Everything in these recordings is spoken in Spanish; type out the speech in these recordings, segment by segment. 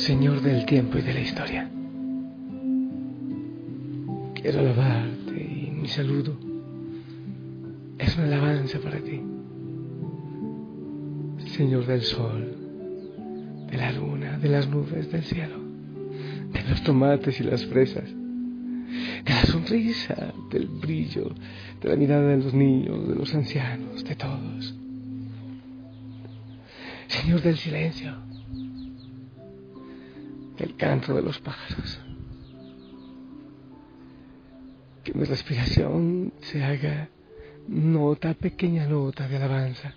Señor del tiempo y de la historia. Quiero alabarte y mi saludo es una alabanza para ti. Señor del sol, de la luna, de las nubes, del cielo, de los tomates y las fresas, de la sonrisa, del brillo, de la mirada de los niños, de los ancianos, de todos. Señor del silencio, canto de los pájaros. Que mi respiración se haga nota, pequeña nota de alabanza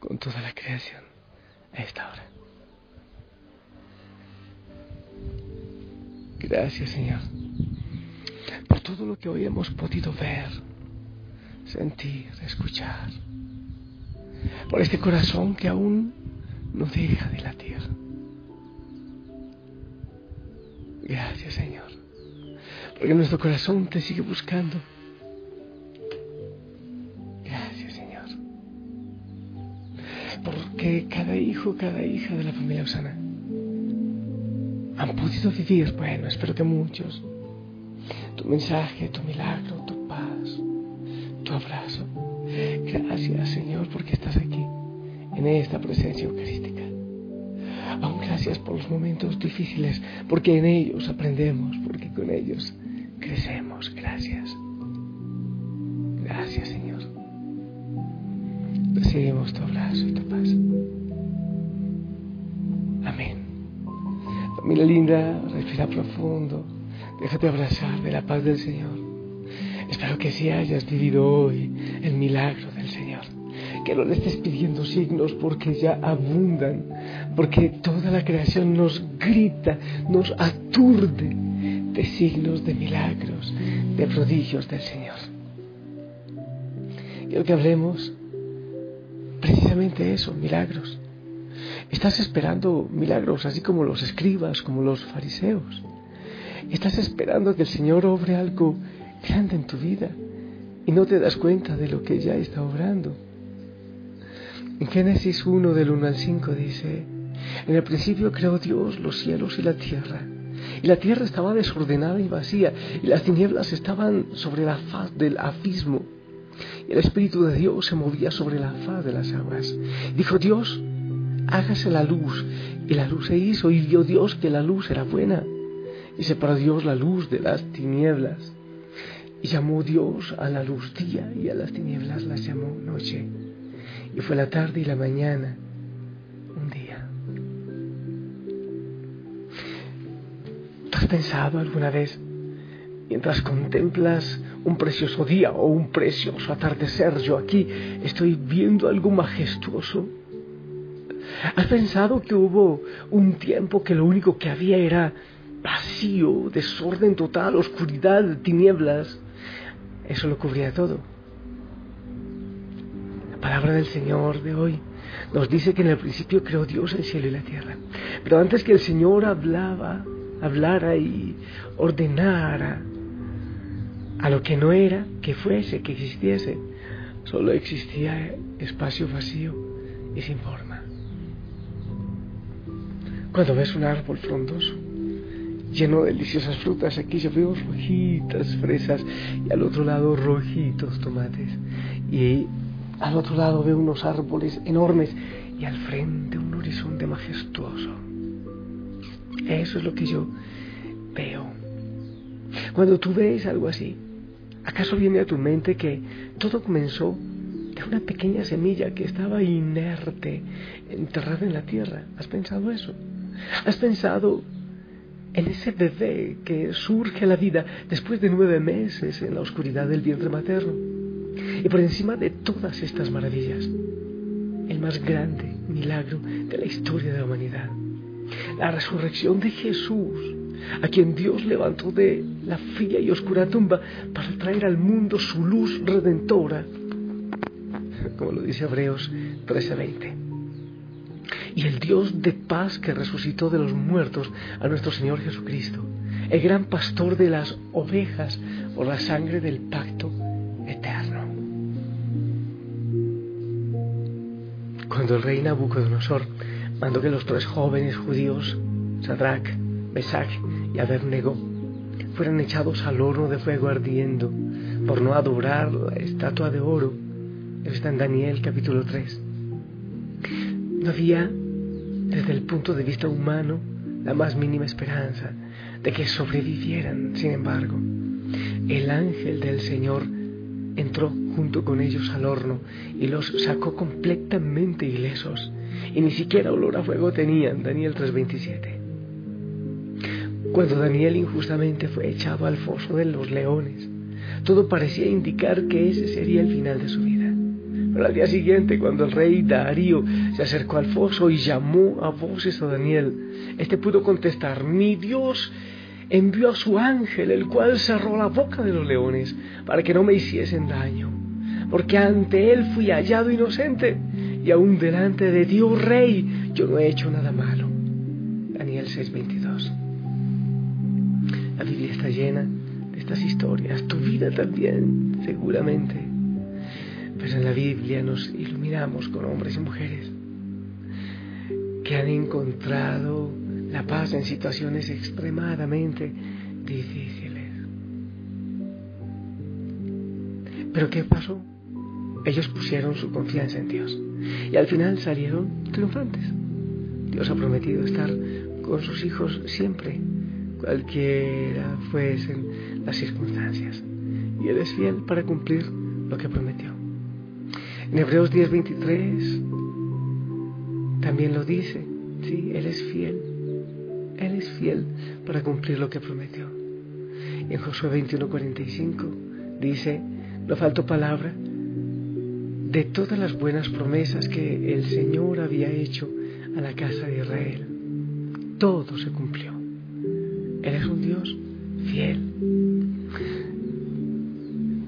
con toda la creación a esta hora. Gracias Señor por todo lo que hoy hemos podido ver, sentir, escuchar, por este corazón que aún no deja de latir. Gracias Señor, porque nuestro corazón te sigue buscando. Gracias Señor, porque cada hijo, cada hija de la familia Osana han podido vivir, bueno, espero que muchos, tu mensaje, tu milagro, tu paz, tu abrazo. Gracias Señor porque estás aquí, en esta presencia eucarística. Gracias por los momentos difíciles, porque en ellos aprendemos, porque con ellos crecemos. Gracias. Gracias Señor. Recibimos tu abrazo y tu paz. Amén. Familia linda, respira profundo. Déjate abrazar de la paz del Señor. Espero que si hayas vivido hoy el milagro del Señor. Que no le estés pidiendo signos porque ya abundan. Porque toda la creación nos grita, nos aturde de signos, de milagros, de prodigios del Señor. Quiero que hablemos precisamente eso, milagros. Estás esperando milagros, así como los escribas, como los fariseos. Estás esperando que el Señor obre algo grande en tu vida y no te das cuenta de lo que ya está obrando. En Génesis 1 del 1 al 5 dice, en el principio creó Dios los cielos y la tierra. Y la tierra estaba desordenada y vacía, y las tinieblas estaban sobre la faz del abismo. Y el Espíritu de Dios se movía sobre la faz de las aguas. Dijo Dios, hágase la luz. Y la luz se hizo, y vio Dios que la luz era buena. Y separó Dios la luz de las tinieblas. Y llamó Dios a la luz día, y a las tinieblas las llamó noche. Y fue la tarde y la mañana pensado alguna vez, mientras contemplas un precioso día o un precioso atardecer, yo aquí estoy viendo algo majestuoso? ¿Has pensado que hubo un tiempo que lo único que había era vacío, desorden total, oscuridad, tinieblas? Eso lo cubría todo. La palabra del Señor de hoy nos dice que en el principio creó Dios el cielo y la tierra. Pero antes que el Señor hablaba, hablara y ordenara a lo que no era, que fuese, que existiese, solo existía espacio vacío y sin forma. Cuando ves un árbol frondoso, lleno de deliciosas frutas, aquí yo veo rojitas fresas y al otro lado rojitos tomates. Y al otro lado veo unos árboles enormes y al frente un horizonte majestuoso. Eso es lo que yo veo. Cuando tú ves algo así, ¿acaso viene a tu mente que todo comenzó de una pequeña semilla que estaba inerte, enterrada en la tierra? ¿Has pensado eso? ¿Has pensado en ese bebé que surge a la vida después de nueve meses en la oscuridad del vientre materno? Y por encima de todas estas maravillas, el más grande milagro de la historia de la humanidad, la resurrección de Jesús, a quien Dios levantó de la fría y oscura tumba para traer al mundo su luz redentora, como lo dice Hebreos 13:20. Y el Dios de paz que resucitó de los muertos a nuestro Señor Jesucristo, el gran pastor de las ovejas por la sangre del pacto eterno. Cuando el rey Nabucodonosor mandó que los tres jóvenes judíos Sadrach, Mesach y Abednego fueron echados al horno de fuego ardiendo por no adorar la estatua de oro. Eso está en Daniel capítulo 3. No había, desde el punto de vista humano, la más mínima esperanza de que sobrevivieran. Sin embargo, el ángel del Señor entró junto con ellos al horno y los sacó completamente ilesos. Y ni siquiera olor a fuego tenían. Daniel 3:27. Cuando Daniel injustamente fue echado al foso de los leones, todo parecía indicar que ese sería el final de su vida. Pero al día siguiente, cuando el rey Darío se acercó al foso y llamó a voces a Daniel, este pudo contestar, mi Dios envió a su ángel, el cual cerró la boca de los leones para que no me hiciesen daño, porque ante él fui hallado inocente y aún delante de Dios rey yo no he hecho nada malo. Daniel 6:22 la Biblia está llena de estas historias, tu vida también, seguramente. Pero en la Biblia nos iluminamos con hombres y mujeres que han encontrado la paz en situaciones extremadamente difíciles. Pero ¿qué pasó? Ellos pusieron su confianza en Dios y al final salieron triunfantes. Dios ha prometido estar con sus hijos siempre cualquiera fuesen las circunstancias. Y Él es fiel para cumplir lo que prometió. En Hebreos 10:23 también lo dice, sí, Él es fiel. Él es fiel para cumplir lo que prometió. En Josué 21:45 dice, no faltó palabra de todas las buenas promesas que el Señor había hecho a la casa de Israel. Todo se cumplió. Él es un Dios fiel.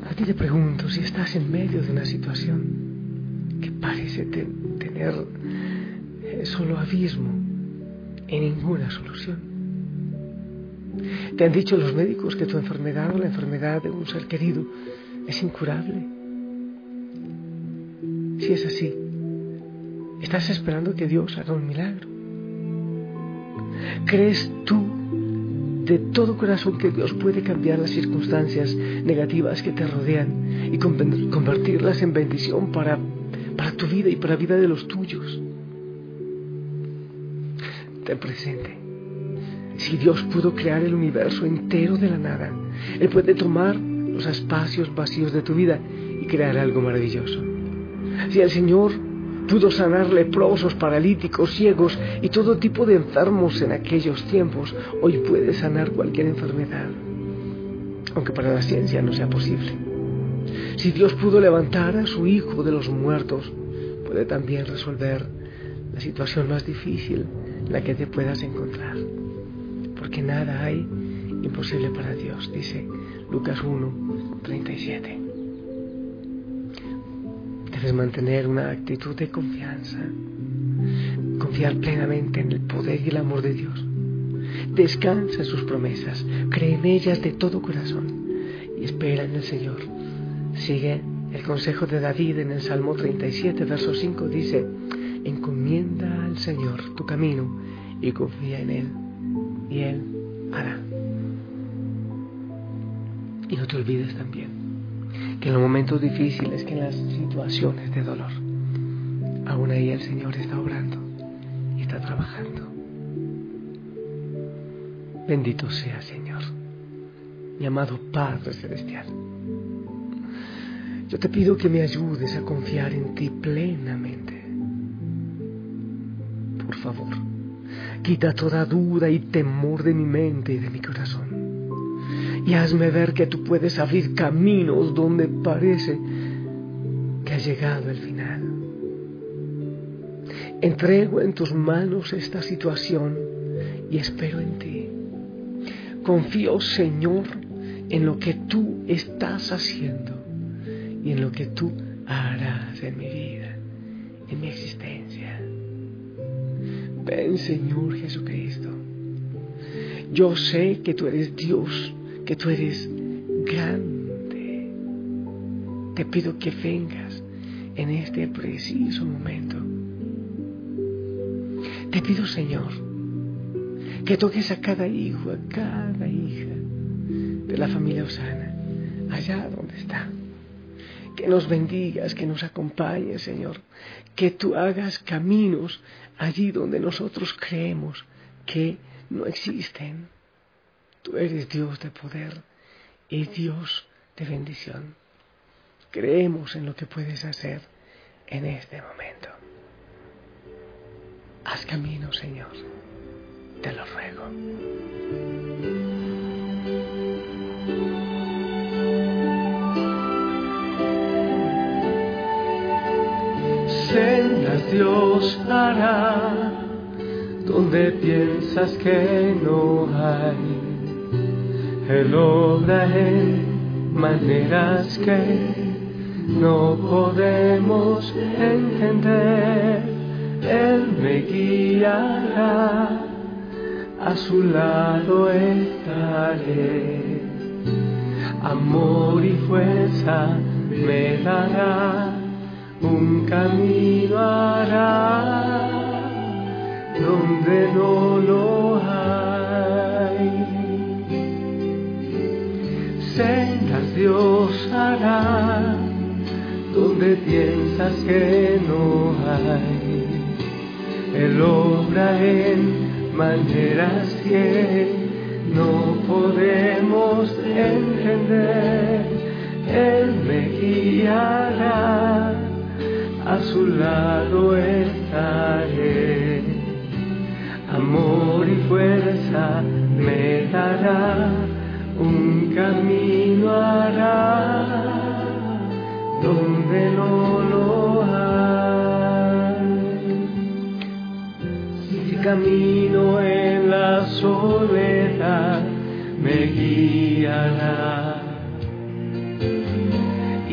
A ti te pregunto si estás en medio de una situación que parece tener eh, solo abismo y ninguna solución. Te han dicho los médicos que tu enfermedad o la enfermedad de un ser querido es incurable. Si es así, estás esperando que Dios haga un milagro. ¿Crees tú de todo corazón que Dios puede cambiar las circunstancias negativas que te rodean y convertirlas en bendición para, para tu vida y para la vida de los tuyos. Ten presente, si Dios pudo crear el universo entero de la nada, Él puede tomar los espacios vacíos de tu vida y crear algo maravilloso. Si el Señor pudo sanar leprosos, paralíticos, ciegos y todo tipo de enfermos en aquellos tiempos, hoy puede sanar cualquier enfermedad, aunque para la ciencia no sea posible. Si Dios pudo levantar a su Hijo de los muertos, puede también resolver la situación más difícil en la que te puedas encontrar, porque nada hay imposible para Dios, dice Lucas 1, 37 mantener una actitud de confianza, confiar plenamente en el poder y el amor de Dios. Descansa en sus promesas, cree en ellas de todo corazón y espera en el Señor. Sigue el consejo de David en el Salmo 37, verso 5, dice, encomienda al Señor tu camino y confía en Él, y Él hará. Y no te olvides también en los momentos difíciles, que en las situaciones de dolor, aún ahí el Señor está obrando y está trabajando. Bendito sea, Señor, mi amado Padre Celestial. Yo te pido que me ayudes a confiar en ti plenamente. Por favor, quita toda duda y temor de mi mente y de mi corazón y hazme ver que tú puedes abrir caminos donde parece que ha llegado el final. Entrego en tus manos esta situación y espero en ti. Confío, Señor, en lo que tú estás haciendo y en lo que tú harás en mi vida, en mi existencia. Ven, Señor Jesucristo. Yo sé que tú eres Dios que tú eres grande. Te pido que vengas en este preciso momento. Te pido, Señor, que toques a cada hijo, a cada hija de la familia Osana, allá donde está. Que nos bendigas, que nos acompañes, Señor. Que tú hagas caminos allí donde nosotros creemos que no existen. Tú eres Dios de poder y Dios de bendición. Creemos en lo que puedes hacer en este momento. Haz camino, Señor. Te lo ruego. Sendas Dios hará donde piensas que no hay. Él obra en maneras que no podemos entender él me guiará, a su lado estaré. Amor y fuerza me dará, un camino hará, donde no lo que no hay él obra en maneras que no podemos entender. Él me guiará, a su lado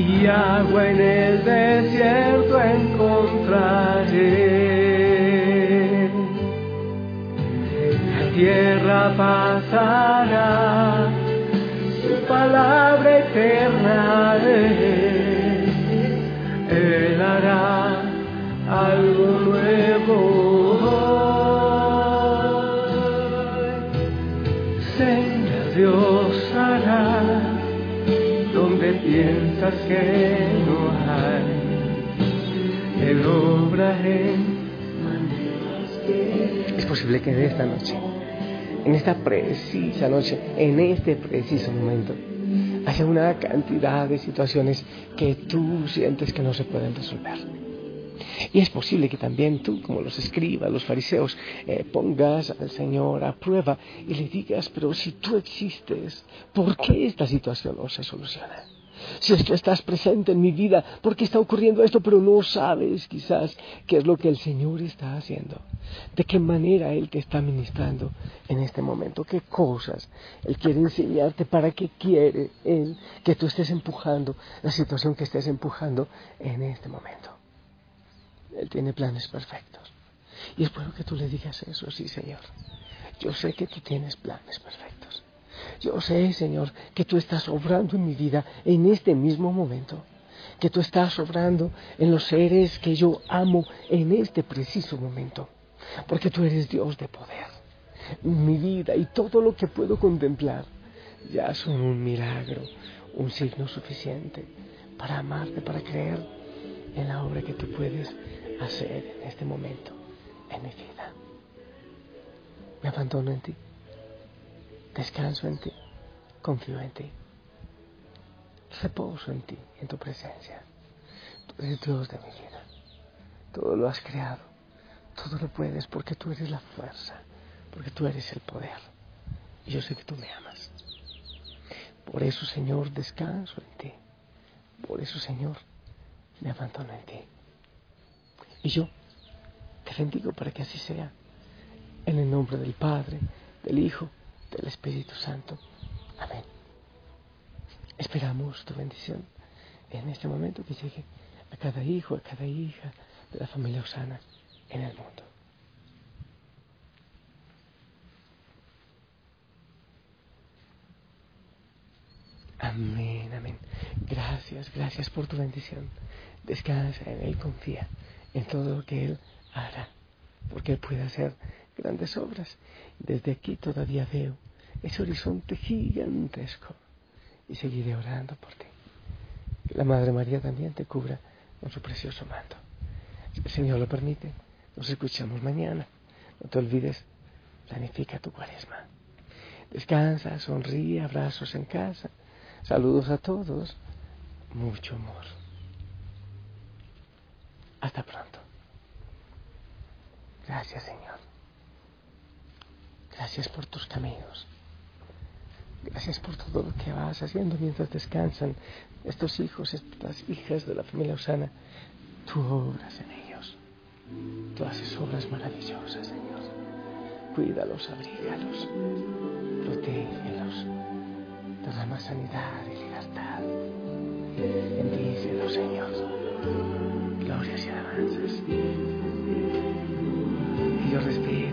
Y agua en el desierto encontraré. La tierra pasará, su palabra eterna Es posible que de esta noche, en esta precisa noche, en este preciso momento, haya una cantidad de situaciones que tú sientes que no se pueden resolver. Y es posible que también tú, como los escribas, los fariseos, eh, pongas al Señor a prueba y le digas, pero si tú existes, ¿por qué esta situación no se soluciona? Si es que estás presente en mi vida, ¿por qué está ocurriendo esto? Pero no sabes quizás qué es lo que el Señor está haciendo, de qué manera Él te está ministrando en este momento, qué cosas Él quiere enseñarte, para qué quiere Él que tú estés empujando la situación que estés empujando en este momento. Él tiene planes perfectos. Y es bueno que tú le digas eso, sí, Señor. Yo sé que tú tienes planes perfectos. Yo sé, Señor, que tú estás obrando en mi vida en este mismo momento. Que tú estás obrando en los seres que yo amo en este preciso momento. Porque tú eres Dios de poder. Mi vida y todo lo que puedo contemplar ya son un milagro, un signo suficiente para amarte, para creer en la obra que tú puedes hacer en este momento en mi vida. Me abandono en ti, descanso en ti, confío en ti, reposo en ti, en tu presencia. Tú eres Dios de mi vida, todo lo has creado, todo lo puedes porque tú eres la fuerza, porque tú eres el poder. Y yo sé que tú me amas. Por eso, Señor, descanso en ti. Por eso, Señor, me abandono en ti. Y yo te bendigo para que así sea. En el nombre del Padre, del Hijo, del Espíritu Santo. Amén. Esperamos tu bendición en este momento que llegue a cada hijo, a cada hija de la familia Osana en el mundo. Amén, amén. Gracias, gracias por tu bendición. Descansa en Él, confía en todo lo que Él hará, porque Él puede hacer grandes obras. Desde aquí todavía veo ese horizonte gigantesco y seguiré orando por ti. Que la Madre María también te cubra con su precioso manto. Si el Señor lo permite, nos escuchamos mañana. No te olvides, planifica tu cuaresma. Descansa, sonríe, abrazos en casa. Saludos a todos. Mucho amor. Hasta pronto. Gracias Señor. Gracias por tus caminos. Gracias por todo lo que vas haciendo mientras descansan estos hijos, estas hijas de la familia Osana. Tú obras en ellos. Tú haces obras maravillosas, Señor. Cuídalos, abrígalos, protégelos. Derrama sanidad y libertad. Bendícelos, Señor. Glorias y alabanzas. Ellos respiran